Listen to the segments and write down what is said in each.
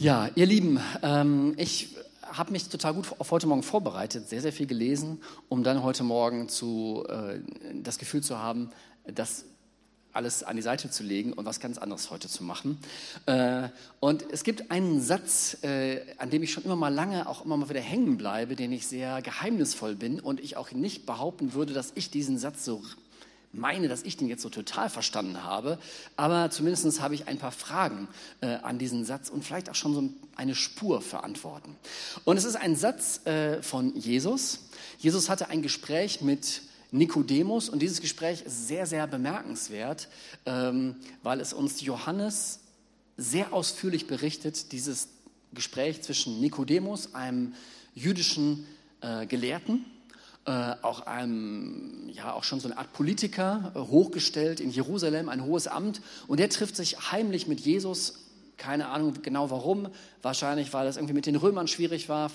Ja, ihr Lieben, ähm, ich habe mich total gut auf heute Morgen vorbereitet, sehr, sehr viel gelesen, um dann heute Morgen zu, äh, das Gefühl zu haben, das alles an die Seite zu legen und was ganz anderes heute zu machen. Äh, und es gibt einen Satz, äh, an dem ich schon immer mal lange auch immer mal wieder hängen bleibe, den ich sehr geheimnisvoll bin und ich auch nicht behaupten würde, dass ich diesen Satz so meine, dass ich den jetzt so total verstanden habe, aber zumindest habe ich ein paar Fragen äh, an diesen Satz und vielleicht auch schon so eine Spur verantworten. Und es ist ein Satz äh, von Jesus. Jesus hatte ein Gespräch mit Nikodemus und dieses Gespräch ist sehr, sehr bemerkenswert, ähm, weil es uns Johannes sehr ausführlich berichtet, dieses Gespräch zwischen Nikodemus, einem jüdischen äh, Gelehrten, äh, auch einem, ja, auch schon so eine Art Politiker, äh, hochgestellt in Jerusalem, ein hohes Amt. Und der trifft sich heimlich mit Jesus. Keine Ahnung genau warum. Wahrscheinlich, weil es irgendwie mit den Römern schwierig war.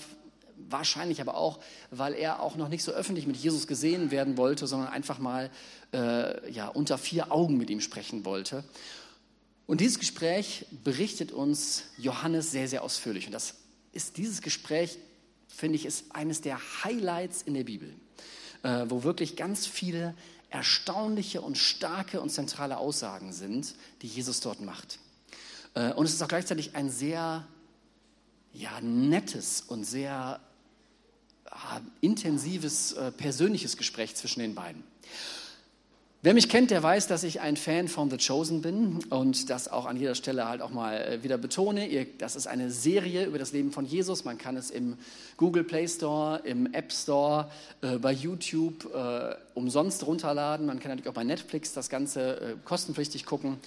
Wahrscheinlich aber auch, weil er auch noch nicht so öffentlich mit Jesus gesehen werden wollte, sondern einfach mal äh, ja, unter vier Augen mit ihm sprechen wollte. Und dieses Gespräch berichtet uns Johannes sehr, sehr ausführlich. Und das ist dieses Gespräch, finde ich, ist eines der Highlights in der Bibel äh, wo wirklich ganz viele erstaunliche und starke und zentrale Aussagen sind, die Jesus dort macht. Äh, und es ist auch gleichzeitig ein sehr ja, nettes und sehr äh, intensives äh, persönliches Gespräch zwischen den beiden. Wer mich kennt, der weiß, dass ich ein Fan von The Chosen bin und das auch an jeder Stelle halt auch mal äh, wieder betone. Das ist eine Serie über das Leben von Jesus. Man kann es im Google Play Store, im App Store, äh, bei YouTube äh, umsonst runterladen. Man kann natürlich auch bei Netflix das Ganze kostenpflichtig gucken.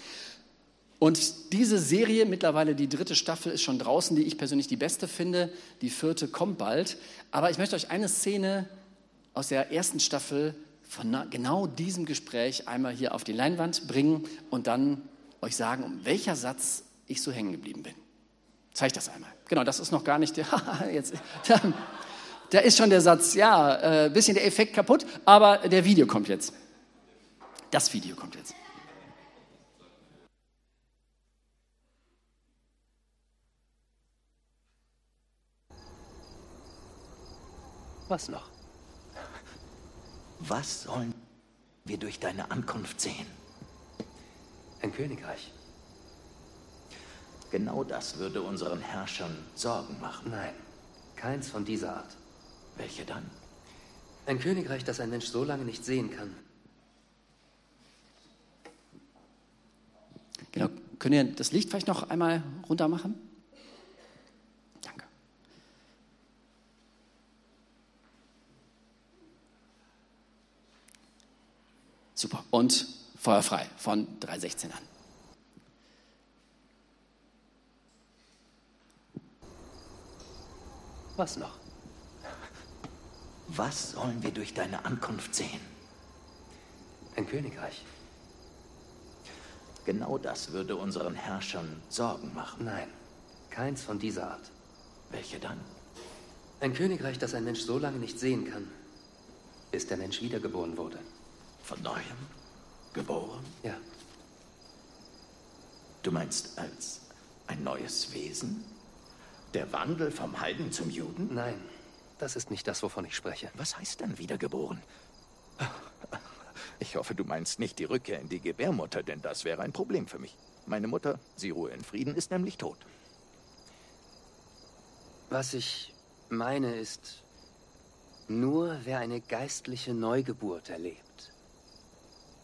Und diese Serie, mittlerweile die dritte Staffel, ist schon draußen, die ich persönlich die beste finde. Die vierte kommt bald. Aber ich möchte euch eine Szene aus der ersten Staffel von genau diesem Gespräch einmal hier auf die Leinwand bringen und dann euch sagen, um welcher Satz ich so hängen geblieben bin. Zeig das einmal. Genau, das ist noch gar nicht der. jetzt, da, da, ist schon der Satz, ja, äh, bisschen der Effekt kaputt, aber der Video kommt jetzt. Das Video kommt jetzt. Was noch? Was sollen wir durch deine Ankunft sehen? Ein Königreich. Genau das würde unseren Herrschern Sorgen machen. Nein, keins von dieser Art. Welche dann? Ein Königreich, das ein Mensch so lange nicht sehen kann. Genau. Könnt ihr das Licht vielleicht noch einmal runter machen? Super. Und feuerfrei von 316 an. Was noch? Was sollen wir durch deine Ankunft sehen? Ein Königreich. Genau das würde unseren Herrschern Sorgen machen. Nein, keins von dieser Art. Welche dann? Ein Königreich, das ein Mensch so lange nicht sehen kann, bis der Mensch wiedergeboren wurde. Von neuem? Geboren? Ja. Du meinst als ein neues Wesen? Der Wandel vom Heiden zum Juden? Nein, das ist nicht das, wovon ich spreche. Was heißt dann wiedergeboren? Ich hoffe, du meinst nicht die Rückkehr in die Gebärmutter, denn das wäre ein Problem für mich. Meine Mutter, sie ruhe in Frieden, ist nämlich tot. Was ich meine ist, nur wer eine geistliche Neugeburt erlebt,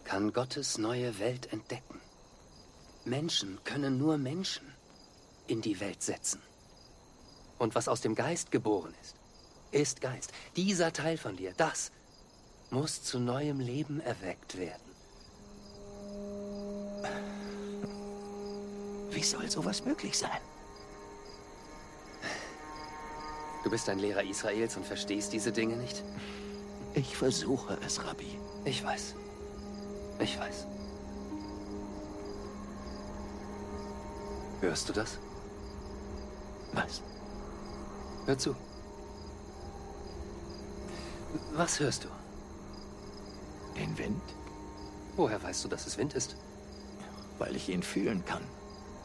kann Gottes neue Welt entdecken. Menschen können nur Menschen in die Welt setzen. Und was aus dem Geist geboren ist, ist Geist. Dieser Teil von dir, das muss zu neuem Leben erweckt werden. Wie soll sowas möglich sein? Du bist ein Lehrer Israels und verstehst diese Dinge nicht? Ich versuche es, Rabbi. Ich weiß. Ich weiß. Hörst du das? Was? Hör zu. Was hörst du? Den Wind? Woher weißt du, dass es Wind ist? Weil ich ihn fühlen kann.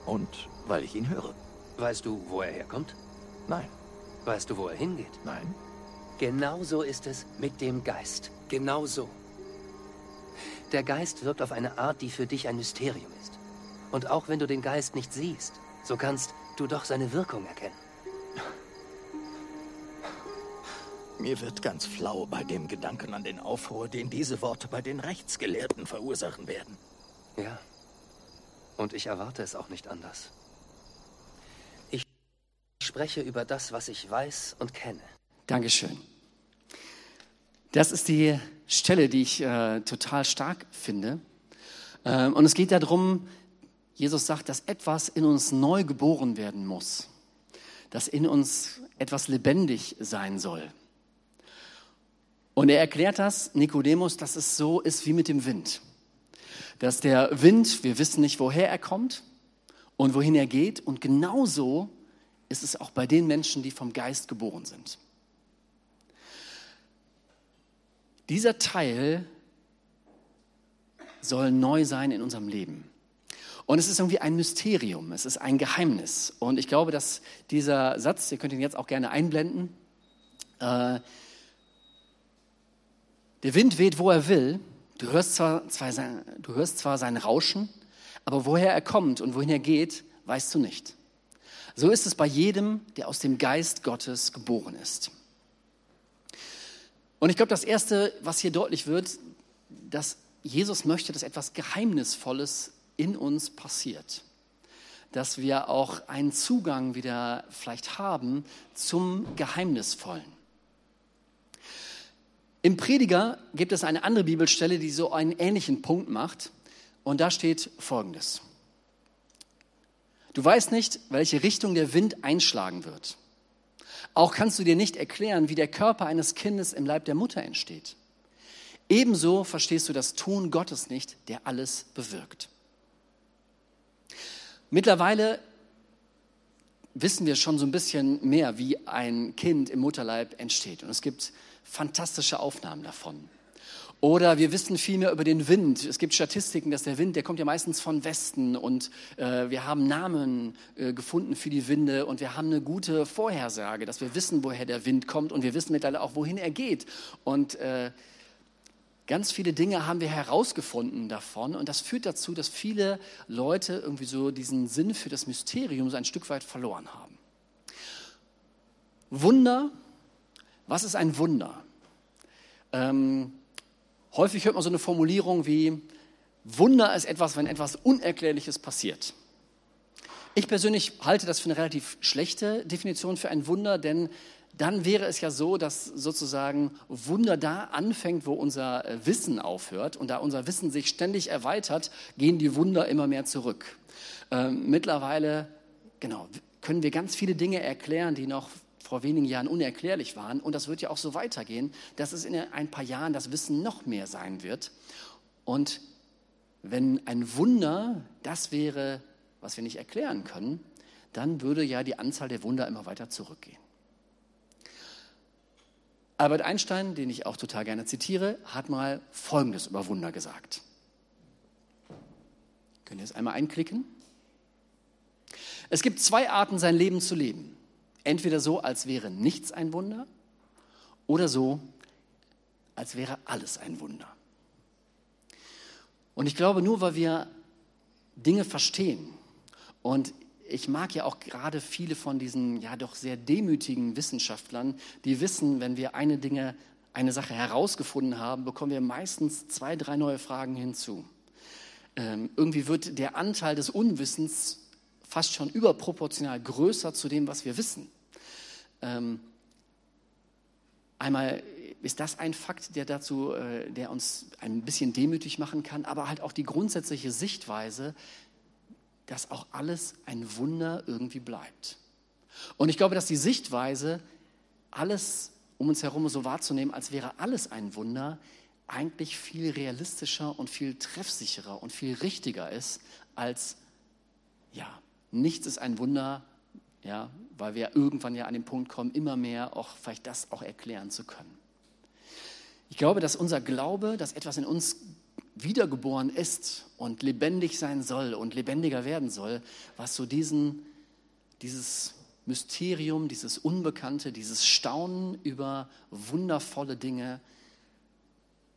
Und weil ich ihn höre. Weißt du, wo er herkommt? Nein. Weißt du, wo er hingeht? Nein. Genauso ist es mit dem Geist. Genauso. Der Geist wirkt auf eine Art, die für dich ein Mysterium ist. Und auch wenn du den Geist nicht siehst, so kannst du doch seine Wirkung erkennen. Mir wird ganz flau bei dem Gedanken an den Aufruhr, den diese Worte bei den Rechtsgelehrten verursachen werden. Ja. Und ich erwarte es auch nicht anders. Ich spreche über das, was ich weiß und kenne. Dankeschön. Das ist die Stelle, die ich äh, total stark finde. Ähm, und es geht darum, Jesus sagt, dass etwas in uns neu geboren werden muss, dass in uns etwas lebendig sein soll. Und er erklärt das, Nikodemus, dass es so ist wie mit dem Wind. Dass der Wind, wir wissen nicht, woher er kommt und wohin er geht. Und genauso ist es auch bei den Menschen, die vom Geist geboren sind. Dieser Teil soll neu sein in unserem Leben. Und es ist irgendwie ein Mysterium, es ist ein Geheimnis. Und ich glaube, dass dieser Satz, ihr könnt ihn jetzt auch gerne einblenden, äh, der Wind weht, wo er will. Du hörst, zwar, zwar sein, du hörst zwar sein Rauschen, aber woher er kommt und wohin er geht, weißt du nicht. So ist es bei jedem, der aus dem Geist Gottes geboren ist. Und ich glaube, das Erste, was hier deutlich wird, dass Jesus möchte, dass etwas Geheimnisvolles in uns passiert. Dass wir auch einen Zugang wieder vielleicht haben zum Geheimnisvollen. Im Prediger gibt es eine andere Bibelstelle, die so einen ähnlichen Punkt macht. Und da steht Folgendes. Du weißt nicht, welche Richtung der Wind einschlagen wird. Auch kannst du dir nicht erklären, wie der Körper eines Kindes im Leib der Mutter entsteht. Ebenso verstehst du das Tun Gottes nicht, der alles bewirkt. Mittlerweile wissen wir schon so ein bisschen mehr, wie ein Kind im Mutterleib entsteht. Und es gibt fantastische Aufnahmen davon. Oder wir wissen viel mehr über den Wind. Es gibt Statistiken, dass der Wind, der kommt ja meistens von Westen und äh, wir haben Namen äh, gefunden für die Winde und wir haben eine gute Vorhersage, dass wir wissen, woher der Wind kommt und wir wissen mittlerweile auch, wohin er geht. Und äh, ganz viele Dinge haben wir herausgefunden davon und das führt dazu, dass viele Leute irgendwie so diesen Sinn für das Mysterium so ein Stück weit verloren haben. Wunder was ist ein Wunder? Ähm, häufig hört man so eine Formulierung wie, Wunder ist etwas, wenn etwas Unerklärliches passiert. Ich persönlich halte das für eine relativ schlechte Definition für ein Wunder, denn dann wäre es ja so, dass sozusagen Wunder da anfängt, wo unser äh, Wissen aufhört. Und da unser Wissen sich ständig erweitert, gehen die Wunder immer mehr zurück. Ähm, mittlerweile, genau, können wir ganz viele Dinge erklären, die noch vor wenigen Jahren unerklärlich waren. Und das wird ja auch so weitergehen, dass es in ein paar Jahren das Wissen noch mehr sein wird. Und wenn ein Wunder das wäre, was wir nicht erklären können, dann würde ja die Anzahl der Wunder immer weiter zurückgehen. Albert Einstein, den ich auch total gerne zitiere, hat mal Folgendes über Wunder gesagt. Könnt ihr es einmal einklicken? Es gibt zwei Arten, sein Leben zu leben. Entweder so, als wäre nichts ein Wunder oder so, als wäre alles ein Wunder. Und ich glaube, nur weil wir Dinge verstehen und ich mag ja auch gerade viele von diesen ja doch sehr demütigen Wissenschaftlern, die wissen, wenn wir eine Dinge, eine Sache herausgefunden haben, bekommen wir meistens zwei, drei neue Fragen hinzu. Ähm, irgendwie wird der Anteil des Unwissens fast schon überproportional größer zu dem, was wir wissen. Ähm, einmal ist das ein Fakt, der dazu, äh, der uns ein bisschen demütig machen kann, aber halt auch die grundsätzliche Sichtweise, dass auch alles ein Wunder irgendwie bleibt. Und ich glaube, dass die Sichtweise, alles um uns herum so wahrzunehmen, als wäre alles ein Wunder, eigentlich viel realistischer und viel treffsicherer und viel richtiger ist, als ja, nichts ist ein Wunder, ja, weil wir irgendwann ja an den Punkt kommen, immer mehr auch vielleicht das auch erklären zu können. Ich glaube, dass unser Glaube, dass etwas in uns wiedergeboren ist und lebendig sein soll und lebendiger werden soll, was so diesen dieses Mysterium, dieses Unbekannte, dieses Staunen über wundervolle Dinge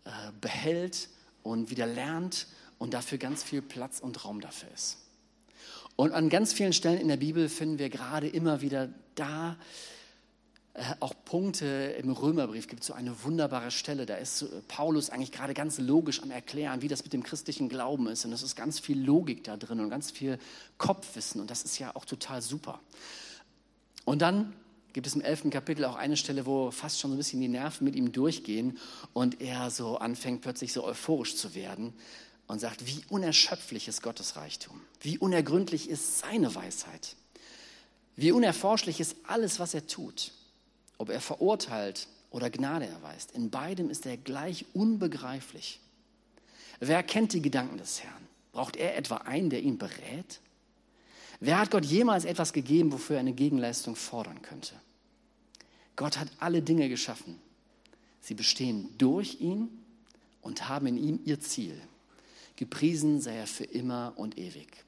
äh, behält und wieder lernt und dafür ganz viel Platz und Raum dafür ist. Und an ganz vielen Stellen in der Bibel finden wir gerade immer wieder da äh, auch Punkte im Römerbrief gibt es so eine wunderbare Stelle. Da ist Paulus eigentlich gerade ganz logisch am Erklären, wie das mit dem christlichen Glauben ist. Und es ist ganz viel Logik da drin und ganz viel Kopfwissen. Und das ist ja auch total super. Und dann gibt es im elften Kapitel auch eine Stelle, wo fast schon so ein bisschen die Nerven mit ihm durchgehen und er so anfängt plötzlich so euphorisch zu werden und sagt, wie unerschöpflich ist Gottes Reichtum, wie unergründlich ist seine Weisheit, wie unerforschlich ist alles, was er tut, ob er verurteilt oder Gnade erweist. In beidem ist er gleich unbegreiflich. Wer kennt die Gedanken des Herrn? Braucht er etwa einen, der ihn berät? Wer hat Gott jemals etwas gegeben, wofür er eine Gegenleistung fordern könnte? Gott hat alle Dinge geschaffen. Sie bestehen durch ihn und haben in ihm ihr Ziel. Gepriesen sei er für immer und ewig.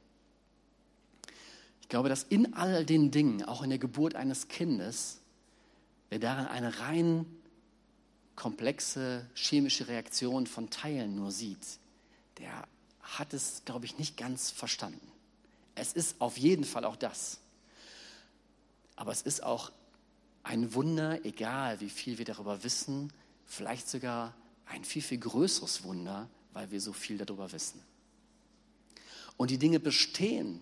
Ich glaube, dass in all den Dingen, auch in der Geburt eines Kindes, wer darin eine rein komplexe chemische Reaktion von Teilen nur sieht, der hat es, glaube ich, nicht ganz verstanden. Es ist auf jeden Fall auch das. Aber es ist auch ein Wunder, egal wie viel wir darüber wissen, vielleicht sogar ein viel, viel größeres Wunder, weil wir so viel darüber wissen. Und die Dinge bestehen,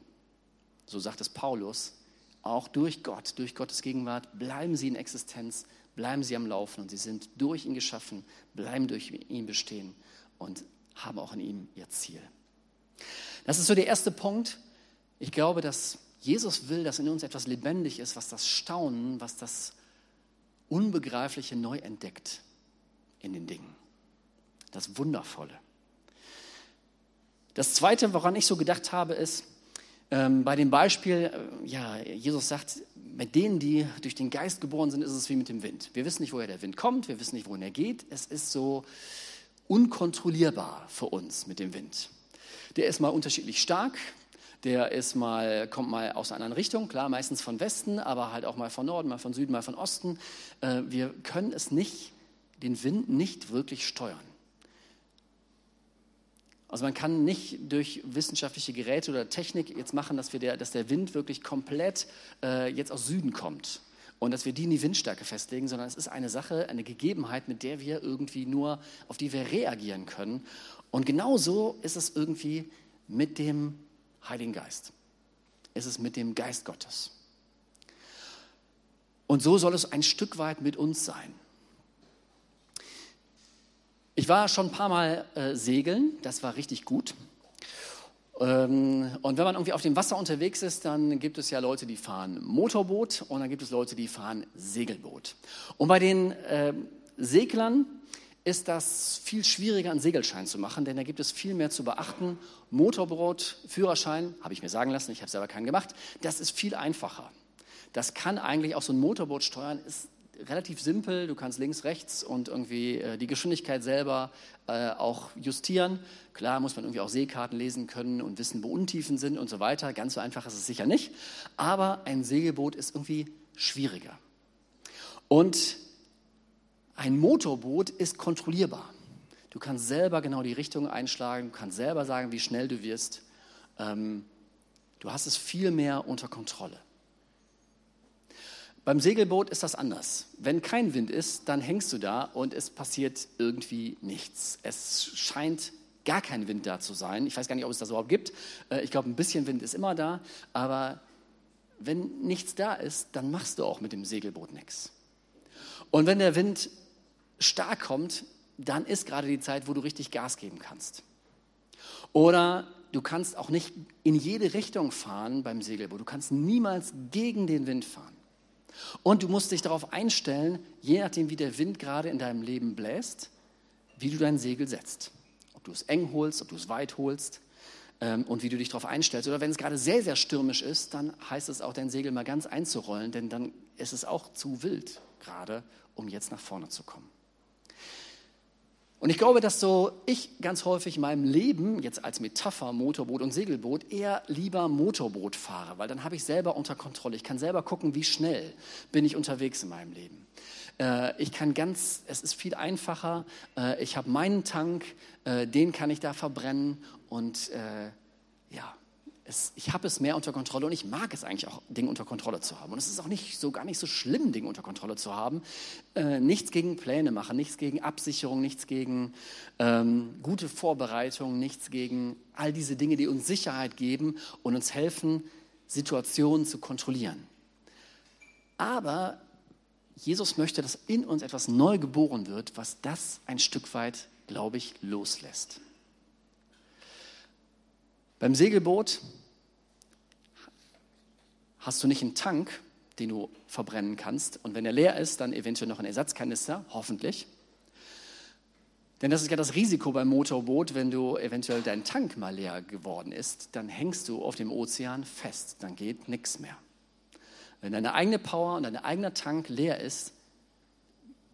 so sagt es Paulus, auch durch Gott, durch Gottes Gegenwart, bleiben sie in Existenz, bleiben sie am Laufen und sie sind durch ihn geschaffen, bleiben durch ihn bestehen und haben auch in ihm ihr Ziel. Das ist so der erste Punkt. Ich glaube, dass Jesus will, dass in uns etwas lebendig ist, was das Staunen, was das Unbegreifliche neu entdeckt in den Dingen. Das Wundervolle. Das Zweite, woran ich so gedacht habe, ist, ähm, bei dem Beispiel, äh, ja, Jesus sagt, mit denen, die durch den Geist geboren sind, ist es wie mit dem Wind. Wir wissen nicht, woher der Wind kommt, wir wissen nicht, wohin er geht. Es ist so unkontrollierbar für uns mit dem Wind. Der ist mal unterschiedlich stark, der ist mal, kommt mal aus einer anderen Richtung, klar, meistens von Westen, aber halt auch mal von Norden, mal von Süden, mal von Osten. Äh, wir können es nicht, den Wind nicht wirklich steuern. Also man kann nicht durch wissenschaftliche Geräte oder Technik jetzt machen, dass, wir der, dass der Wind wirklich komplett äh, jetzt aus Süden kommt und dass wir die in die Windstärke festlegen, sondern es ist eine Sache, eine Gegebenheit, mit der wir irgendwie nur, auf die wir reagieren können. Und genauso ist es irgendwie mit dem Heiligen Geist. Es ist mit dem Geist Gottes. Und so soll es ein Stück weit mit uns sein. Ich war schon ein paar Mal äh, segeln, das war richtig gut. Ähm, und wenn man irgendwie auf dem Wasser unterwegs ist, dann gibt es ja Leute, die fahren Motorboot und dann gibt es Leute, die fahren Segelboot. Und bei den äh, Seglern ist das viel schwieriger, einen Segelschein zu machen, denn da gibt es viel mehr zu beachten. Motorboot, Führerschein, habe ich mir sagen lassen, ich habe selber keinen gemacht, das ist viel einfacher. Das kann eigentlich auch so ein Motorboot steuern, ist relativ simpel. Du kannst links, rechts und irgendwie äh, die Geschwindigkeit selber äh, auch justieren. Klar muss man irgendwie auch Seekarten lesen können und wissen, wo Untiefen sind und so weiter. Ganz so einfach ist es sicher nicht. Aber ein Segelboot ist irgendwie schwieriger. Und ein Motorboot ist kontrollierbar. Du kannst selber genau die Richtung einschlagen, du kannst selber sagen, wie schnell du wirst. Ähm, du hast es viel mehr unter Kontrolle. Beim Segelboot ist das anders. Wenn kein Wind ist, dann hängst du da und es passiert irgendwie nichts. Es scheint gar kein Wind da zu sein. Ich weiß gar nicht, ob es das überhaupt gibt. Äh, ich glaube, ein bisschen Wind ist immer da. Aber wenn nichts da ist, dann machst du auch mit dem Segelboot nichts. Und wenn der Wind stark kommt, dann ist gerade die Zeit, wo du richtig Gas geben kannst. Oder du kannst auch nicht in jede Richtung fahren beim Segelboot. Du kannst niemals gegen den Wind fahren. Und du musst dich darauf einstellen, je nachdem, wie der Wind gerade in deinem Leben bläst, wie du dein Segel setzt. Ob du es eng holst, ob du es weit holst ähm, und wie du dich darauf einstellst. Oder wenn es gerade sehr, sehr stürmisch ist, dann heißt es auch, dein Segel mal ganz einzurollen, denn dann ist es auch zu wild gerade, um jetzt nach vorne zu kommen. Und ich glaube, dass so ich ganz häufig in meinem Leben, jetzt als Metapher Motorboot und Segelboot, eher lieber Motorboot fahre, weil dann habe ich selber unter Kontrolle. Ich kann selber gucken, wie schnell bin ich unterwegs in meinem Leben. Äh, ich kann ganz, es ist viel einfacher. Äh, ich habe meinen Tank, äh, den kann ich da verbrennen und ja, es, ich habe es mehr unter Kontrolle und ich mag es eigentlich auch, Dinge unter Kontrolle zu haben. Und es ist auch nicht so gar nicht so schlimm, Dinge unter Kontrolle zu haben. Äh, nichts gegen Pläne machen, nichts gegen Absicherung, nichts gegen ähm, gute Vorbereitung, nichts gegen all diese Dinge, die uns Sicherheit geben und uns helfen, Situationen zu kontrollieren. Aber Jesus möchte, dass in uns etwas neu geboren wird, was das ein Stück weit, glaube ich, loslässt. Beim Segelboot hast du nicht einen Tank, den du verbrennen kannst. Und wenn er leer ist, dann eventuell noch ein Ersatzkanister, hoffentlich. Denn das ist ja das Risiko beim Motorboot, wenn du eventuell dein Tank mal leer geworden ist, dann hängst du auf dem Ozean fest, dann geht nichts mehr. Wenn deine eigene Power und dein eigener Tank leer ist,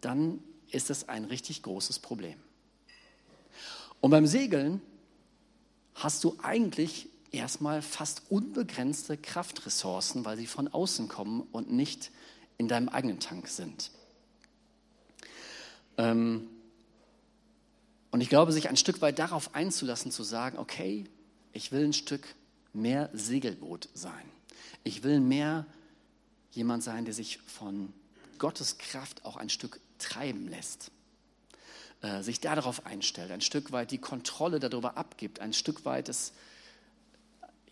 dann ist das ein richtig großes Problem. Und beim Segeln hast du eigentlich erstmal fast unbegrenzte Kraftressourcen, weil sie von außen kommen und nicht in deinem eigenen Tank sind. Ähm, und ich glaube, sich ein Stück weit darauf einzulassen, zu sagen, okay, ich will ein Stück mehr Segelboot sein. Ich will mehr jemand sein, der sich von Gottes Kraft auch ein Stück treiben lässt. Äh, sich darauf einstellt, ein Stück weit die Kontrolle darüber abgibt, ein Stück weit es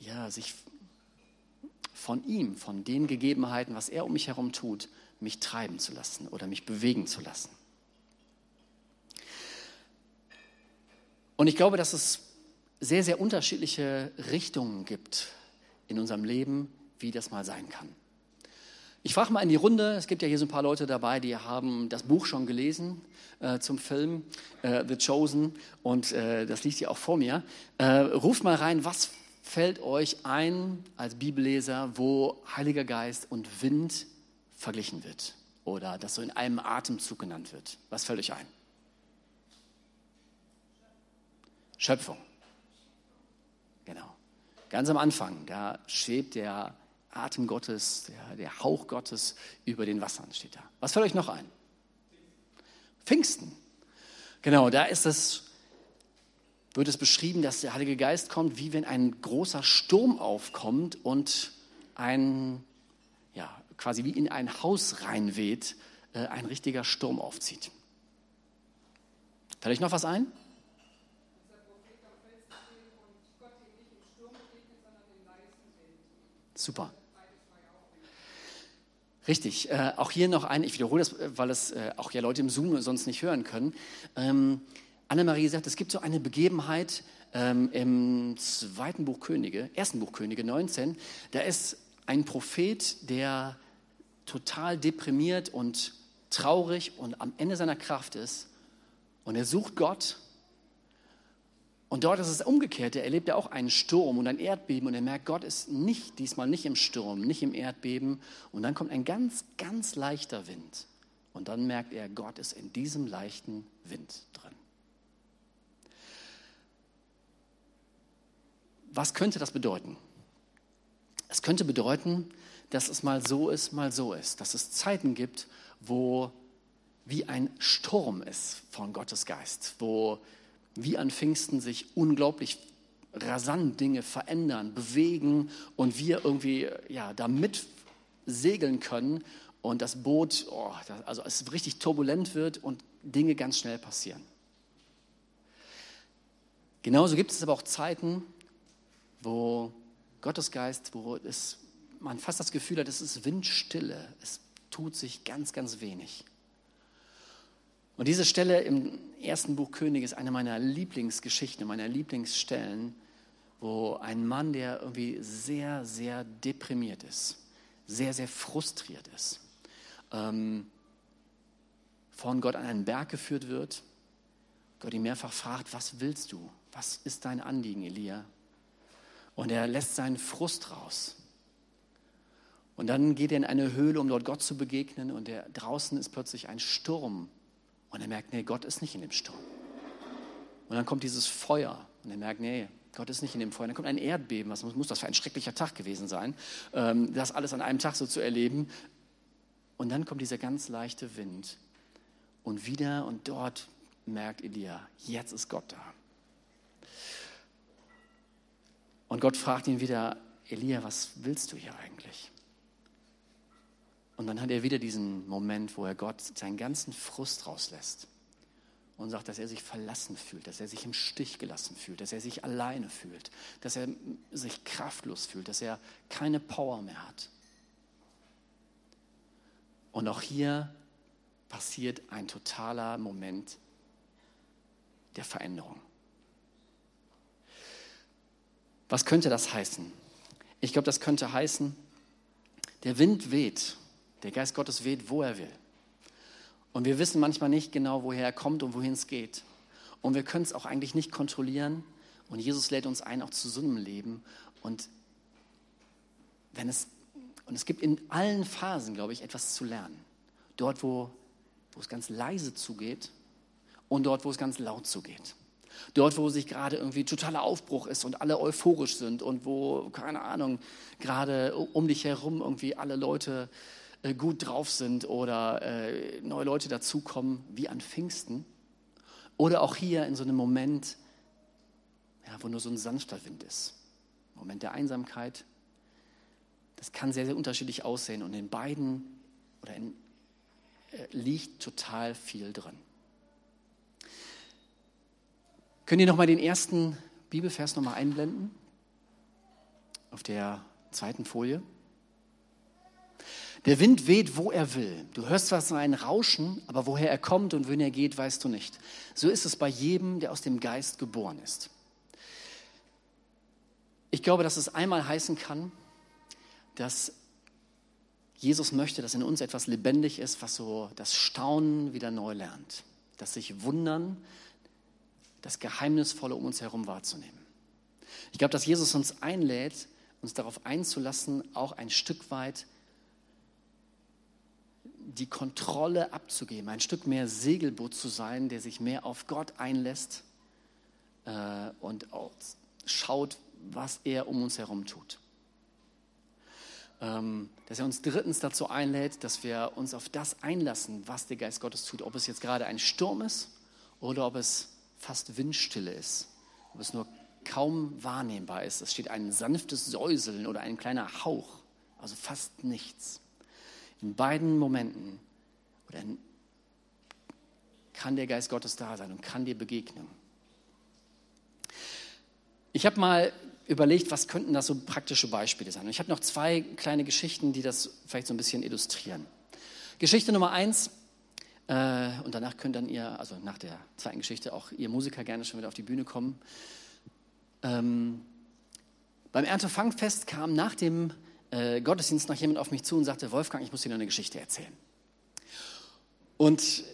ja, sich von ihm, von den Gegebenheiten, was er um mich herum tut, mich treiben zu lassen oder mich bewegen zu lassen. Und ich glaube, dass es sehr, sehr unterschiedliche Richtungen gibt in unserem Leben, wie das mal sein kann. Ich frage mal in die Runde, es gibt ja hier so ein paar Leute dabei, die haben das Buch schon gelesen äh, zum Film äh, The Chosen und äh, das liegt hier auch vor mir. Äh, ruft mal rein, was fällt euch ein als Bibelleser, wo Heiliger Geist und Wind verglichen wird oder das so in einem Atemzug genannt wird? Was fällt euch ein? Schöpfung. Genau. Ganz am Anfang, da schwebt der Atem Gottes, der, der Hauch Gottes über den Wassern, steht da. Was fällt euch noch ein? Pfingsten. Genau, da ist es wird es beschrieben, dass der Heilige Geist kommt, wie wenn ein großer Sturm aufkommt und ein, ja, quasi wie in ein Haus reinweht, äh, ein richtiger Sturm aufzieht. Fällt euch noch was ein? Super. Richtig. Äh, auch hier noch ein, ich wiederhole das, weil es äh, auch ja Leute im Zoom sonst nicht hören können. Ähm, Annemarie sagt, es gibt so eine Begebenheit ähm, im zweiten Buch Könige, ersten Buch Könige 19. Da ist ein Prophet, der total deprimiert und traurig und am Ende seiner Kraft ist. Und er sucht Gott. Und dort ist es umgekehrt. Er erlebt ja auch einen Sturm und ein Erdbeben. Und er merkt, Gott ist nicht, diesmal nicht im Sturm, nicht im Erdbeben. Und dann kommt ein ganz, ganz leichter Wind. Und dann merkt er, Gott ist in diesem leichten Wind drin. Was könnte das bedeuten? Es könnte bedeuten, dass es mal so ist, mal so ist, dass es Zeiten gibt, wo wie ein Sturm ist von Gottes Geist, wo wie an Pfingsten sich unglaublich rasant Dinge verändern, bewegen und wir irgendwie ja, da segeln können und das Boot, oh, also es richtig turbulent wird und Dinge ganz schnell passieren. Genauso gibt es aber auch Zeiten, wo Gottes Geist, wo es, man fast das Gefühl hat, es ist Windstille, es tut sich ganz, ganz wenig. Und diese Stelle im ersten Buch König ist eine meiner Lieblingsgeschichten, meiner Lieblingsstellen, wo ein Mann, der irgendwie sehr, sehr deprimiert ist, sehr, sehr frustriert ist, ähm, von Gott an einen Berg geführt wird. Gott ihn mehrfach fragt, was willst du? Was ist dein Anliegen, Elia? Und er lässt seinen Frust raus. Und dann geht er in eine Höhle, um dort Gott zu begegnen. Und der, draußen ist plötzlich ein Sturm. Und er merkt, nee, Gott ist nicht in dem Sturm. Und dann kommt dieses Feuer und er merkt, nee, Gott ist nicht in dem Feuer. Dann kommt ein Erdbeben. Was muss das für ein schrecklicher Tag gewesen sein, ähm, das alles an einem Tag so zu erleben. Und dann kommt dieser ganz leichte Wind. Und wieder und dort merkt Elia, jetzt ist Gott da. Und Gott fragt ihn wieder, Elia, was willst du hier eigentlich? Und dann hat er wieder diesen Moment, wo er Gott seinen ganzen Frust rauslässt und sagt, dass er sich verlassen fühlt, dass er sich im Stich gelassen fühlt, dass er sich alleine fühlt, dass er sich kraftlos fühlt, dass er keine Power mehr hat. Und auch hier passiert ein totaler Moment der Veränderung. Was könnte das heißen? Ich glaube, das könnte heißen, der Wind weht, der Geist Gottes weht, wo er will. Und wir wissen manchmal nicht genau, woher er kommt und wohin es geht. Und wir können es auch eigentlich nicht kontrollieren. Und Jesus lädt uns ein, auch zu so einem Leben. Und wenn es, und es gibt in allen Phasen, glaube ich, etwas zu lernen. Dort, wo, wo es ganz leise zugeht und dort, wo es ganz laut zugeht. Dort, wo sich gerade irgendwie totaler Aufbruch ist und alle euphorisch sind und wo, keine Ahnung, gerade um dich herum irgendwie alle Leute äh, gut drauf sind oder äh, neue Leute dazukommen, wie an Pfingsten. Oder auch hier in so einem Moment, ja, wo nur so ein sanfter Wind ist. Moment der Einsamkeit. Das kann sehr, sehr unterschiedlich aussehen und in beiden oder in, äh, liegt total viel drin. Könnt ihr nochmal den ersten Bibelvers nochmal einblenden? Auf der zweiten Folie. Der Wind weht, wo er will. Du hörst zwar sein Rauschen, aber woher er kommt und wohin er geht, weißt du nicht. So ist es bei jedem, der aus dem Geist geboren ist. Ich glaube, dass es einmal heißen kann, dass Jesus möchte, dass in uns etwas lebendig ist, was so das Staunen wieder neu lernt. Das sich wundern, das Geheimnisvolle um uns herum wahrzunehmen. Ich glaube, dass Jesus uns einlädt, uns darauf einzulassen, auch ein Stück weit die Kontrolle abzugeben, ein Stück mehr Segelboot zu sein, der sich mehr auf Gott einlässt äh, und auch schaut, was er um uns herum tut. Ähm, dass er uns drittens dazu einlädt, dass wir uns auf das einlassen, was der Geist Gottes tut. Ob es jetzt gerade ein Sturm ist oder ob es fast Windstille ist, ob es nur kaum wahrnehmbar ist. Es steht ein sanftes Säuseln oder ein kleiner Hauch, also fast nichts. In beiden Momenten kann der Geist Gottes da sein und kann dir begegnen. Ich habe mal überlegt, was könnten das so praktische Beispiele sein. Und ich habe noch zwei kleine Geschichten, die das vielleicht so ein bisschen illustrieren. Geschichte Nummer eins, und danach könnt dann ihr, also nach der zweiten Geschichte, auch ihr Musiker gerne schon wieder auf die Bühne kommen. Ähm, beim Erntefangfest kam nach dem äh, Gottesdienst noch jemand auf mich zu und sagte, Wolfgang, ich muss dir noch eine Geschichte erzählen. Und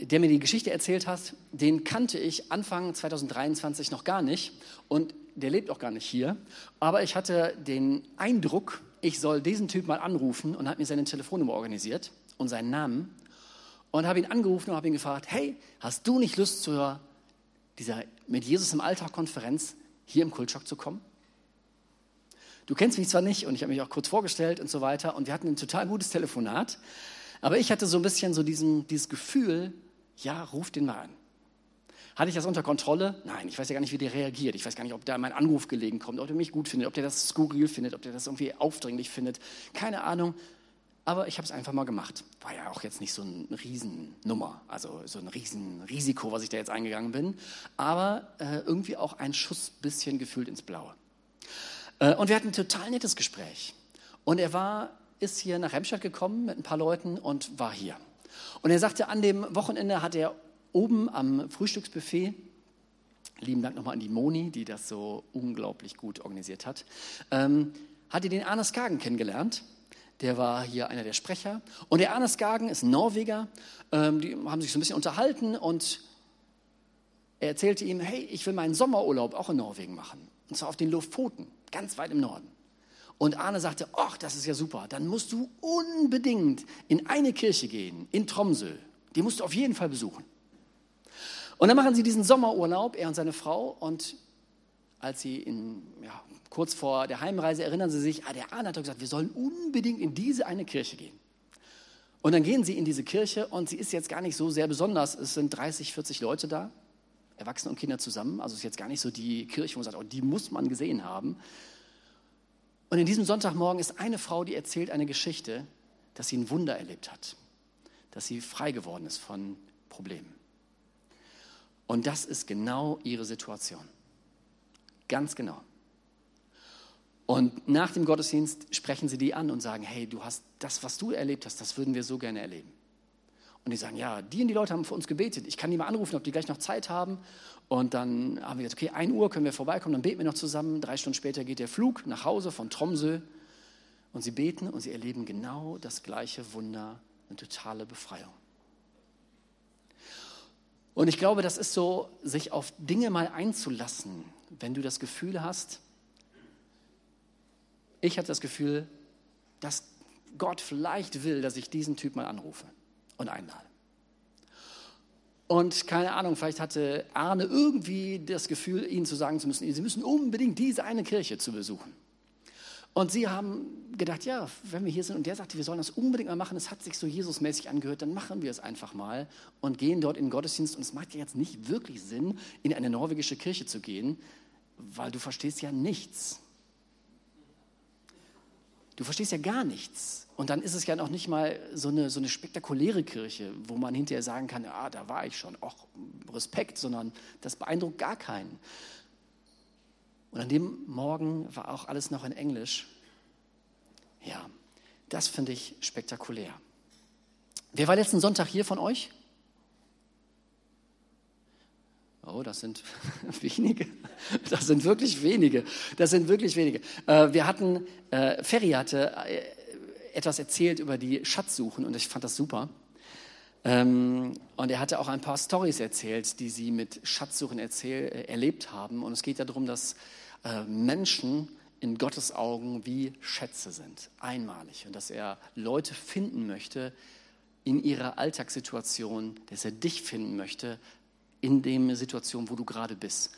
der mir die Geschichte erzählt hat, den kannte ich Anfang 2023 noch gar nicht und der lebt auch gar nicht hier. Aber ich hatte den Eindruck, ich soll diesen Typ mal anrufen und habe mir seine Telefonnummer organisiert und seinen Namen und habe ihn angerufen und habe ihn gefragt, hey, hast du nicht Lust zu dieser mit Jesus im Alltag Konferenz hier im Kultschock zu kommen? Du kennst mich zwar nicht und ich habe mich auch kurz vorgestellt und so weiter und wir hatten ein total gutes Telefonat, aber ich hatte so ein bisschen so diesen, dieses Gefühl, ja, ruf den mal an. Hatte ich das unter Kontrolle? Nein, ich weiß ja gar nicht, wie der reagiert. Ich weiß gar nicht, ob da mein Anruf gelegen kommt, ob der mich gut findet, ob der das skurril findet, ob der das irgendwie aufdringlich findet. Keine Ahnung. Aber ich habe es einfach mal gemacht. War ja auch jetzt nicht so eine Riesennummer, also so ein Riesenrisiko, was ich da jetzt eingegangen bin. Aber äh, irgendwie auch ein Schuss bisschen gefühlt ins Blaue. Äh, und wir hatten ein total nettes Gespräch. Und er war, ist hier nach Remstadt gekommen mit ein paar Leuten und war hier. Und er sagte, an dem Wochenende hat er oben am Frühstücksbuffet, lieben Dank nochmal an die Moni, die das so unglaublich gut organisiert hat, ähm, hat er den Arnes Skagen kennengelernt. Der war hier einer der Sprecher. Und der Arnes Skagen ist ein Norweger. Ähm, die haben sich so ein bisschen unterhalten und er erzählte ihm, hey, ich will meinen Sommerurlaub auch in Norwegen machen. Und zwar auf den Lofoten ganz weit im Norden. Und Arne sagte, ach, das ist ja super, dann musst du unbedingt in eine Kirche gehen, in Tromsø. Die musst du auf jeden Fall besuchen. Und dann machen sie diesen Sommerurlaub, er und seine Frau. Und als sie in, ja, kurz vor der Heimreise erinnern sie sich, ah, der Arne hat doch gesagt, wir sollen unbedingt in diese eine Kirche gehen. Und dann gehen sie in diese Kirche und sie ist jetzt gar nicht so sehr besonders. Es sind 30, 40 Leute da, Erwachsene und Kinder zusammen. Also es ist jetzt gar nicht so die Kirche, wo man sagt, oh, die muss man gesehen haben. Und in diesem Sonntagmorgen ist eine Frau, die erzählt eine Geschichte, dass sie ein Wunder erlebt hat, dass sie frei geworden ist von Problemen. Und das ist genau ihre Situation. Ganz genau. Und nach dem Gottesdienst sprechen sie die an und sagen, hey, du hast das, was du erlebt hast, das würden wir so gerne erleben. Und die sagen, ja, die und die Leute haben für uns gebetet. Ich kann die mal anrufen, ob die gleich noch Zeit haben. Und dann haben wir gesagt, okay, 1 Uhr können wir vorbeikommen, dann beten wir noch zusammen. Drei Stunden später geht der Flug nach Hause von Tromsø. Und sie beten und sie erleben genau das gleiche Wunder, eine totale Befreiung. Und ich glaube, das ist so, sich auf Dinge mal einzulassen, wenn du das Gefühl hast, ich hatte das Gefühl, dass Gott vielleicht will, dass ich diesen Typ mal anrufe und einlade. Und keine Ahnung, vielleicht hatte Arne irgendwie das Gefühl, ihnen zu sagen zu müssen, sie müssen unbedingt diese eine Kirche zu besuchen. Und sie haben gedacht, ja, wenn wir hier sind und der sagte, wir sollen das unbedingt mal machen, es hat sich so Jesusmäßig angehört, dann machen wir es einfach mal und gehen dort in den Gottesdienst. Und es macht ja jetzt nicht wirklich Sinn, in eine norwegische Kirche zu gehen, weil du verstehst ja nichts. Du verstehst ja gar nichts. Und dann ist es ja noch nicht mal so eine, so eine spektakuläre Kirche, wo man hinterher sagen kann, ah, da war ich schon, auch Respekt, sondern das beeindruckt gar keinen. Und an dem Morgen war auch alles noch in Englisch. Ja, das finde ich spektakulär. Wer war letzten Sonntag hier von euch? Oh, das sind wenige. Das sind wirklich wenige. Das sind wirklich wenige. Äh, wir hatten, äh, Ferry hatte äh, etwas erzählt über die Schatzsuchen und ich fand das super. Ähm, und er hatte auch ein paar Stories erzählt, die sie mit Schatzsuchen erzähl, erlebt haben. Und es geht darum, dass Menschen in Gottes Augen wie Schätze sind, einmalig. Und dass er Leute finden möchte in ihrer Alltagssituation, dass er dich finden möchte, in der Situation, wo du gerade bist.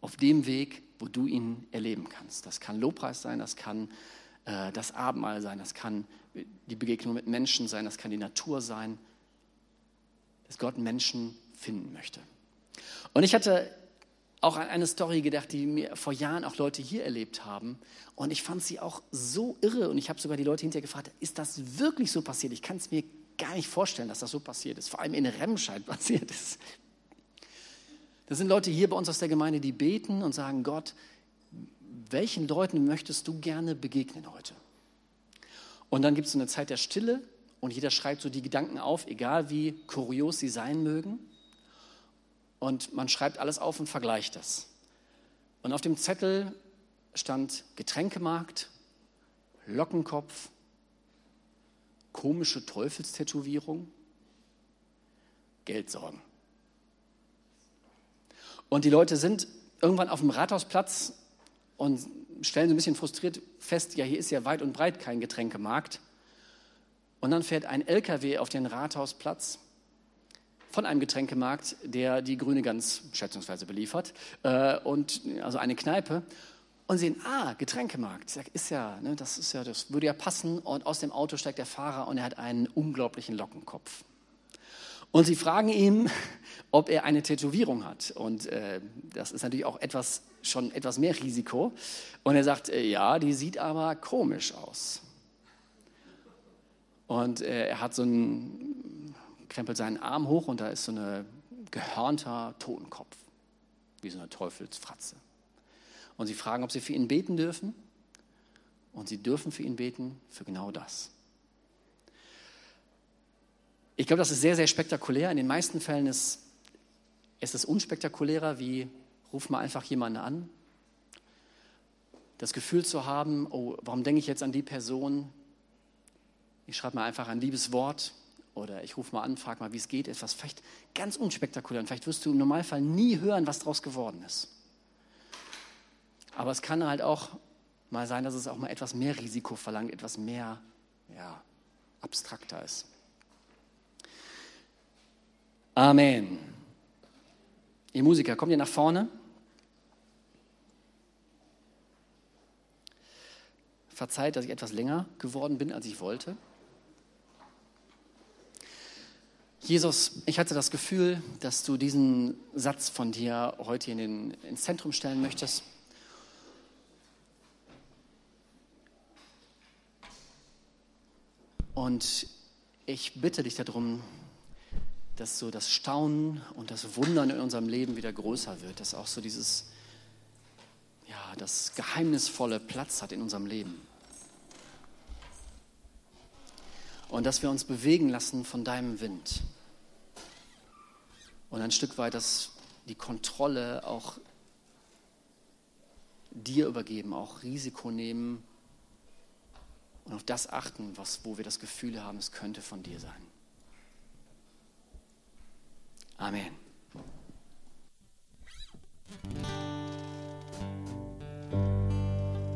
Auf dem Weg, wo du ihn erleben kannst. Das kann Lobpreis sein, das kann äh, das Abendmahl sein, das kann die Begegnung mit Menschen sein, das kann die Natur sein, dass Gott Menschen finden möchte. Und ich hatte auch an eine Story gedacht, die mir vor Jahren auch Leute hier erlebt haben. Und ich fand sie auch so irre. Und ich habe sogar die Leute hinterher gefragt, ist das wirklich so passiert? Ich kann es mir gar nicht vorstellen, dass das so passiert ist. Vor allem in Remscheid passiert ist. Das sind Leute hier bei uns aus der Gemeinde, die beten und sagen, Gott, welchen Leuten möchtest du gerne begegnen heute? Und dann gibt es so eine Zeit der Stille und jeder schreibt so die Gedanken auf, egal wie kurios sie sein mögen. Und man schreibt alles auf und vergleicht das. Und auf dem Zettel stand Getränkemarkt, Lockenkopf, komische Teufelstätowierung, Geldsorgen. Und die Leute sind irgendwann auf dem Rathausplatz und stellen so ein bisschen frustriert fest, ja, hier ist ja weit und breit kein Getränkemarkt. Und dann fährt ein LKW auf den Rathausplatz von einem Getränkemarkt, der die Grüne Gans schätzungsweise beliefert, äh, und also eine Kneipe. Und sehen, ah, Getränkemarkt, ist ja, ne, das ist ja, das würde ja passen. Und aus dem Auto steigt der Fahrer und er hat einen unglaublichen Lockenkopf. Und sie fragen ihn, ob er eine Tätowierung hat. Und äh, das ist natürlich auch etwas, schon etwas mehr Risiko. Und er sagt, äh, ja, die sieht aber komisch aus. Und äh, er hat so einen, krempelt seinen Arm hoch und da ist so ein gehörnter Totenkopf, wie so eine Teufelsfratze. Und sie fragen, ob sie für ihn beten dürfen. Und sie dürfen für ihn beten, für genau das. Ich glaube, das ist sehr, sehr spektakulär. In den meisten Fällen ist, ist es unspektakulärer, wie ruf mal einfach jemanden an. Das Gefühl zu haben, oh, warum denke ich jetzt an die Person? Ich schreibe mal einfach ein liebes Wort oder ich rufe mal an, frage mal, wie es geht. Etwas vielleicht ganz unspektakulär. Und vielleicht wirst du im Normalfall nie hören, was daraus geworden ist. Aber es kann halt auch mal sein, dass es auch mal etwas mehr Risiko verlangt, etwas mehr ja, abstrakter ist. Amen. Ihr Musiker, kommt ihr nach vorne? Verzeiht, dass ich etwas länger geworden bin, als ich wollte. Jesus, ich hatte das Gefühl, dass du diesen Satz von dir heute in den, ins Zentrum stellen möchtest. Und ich bitte dich darum, dass so das Staunen und das Wundern in unserem Leben wieder größer wird, dass auch so dieses, ja, das Geheimnisvolle Platz hat in unserem Leben. Und dass wir uns bewegen lassen von deinem Wind. Und ein Stück weit dass die Kontrolle auch dir übergeben, auch Risiko nehmen und auf das achten, was, wo wir das Gefühl haben, es könnte von dir sein. Amen.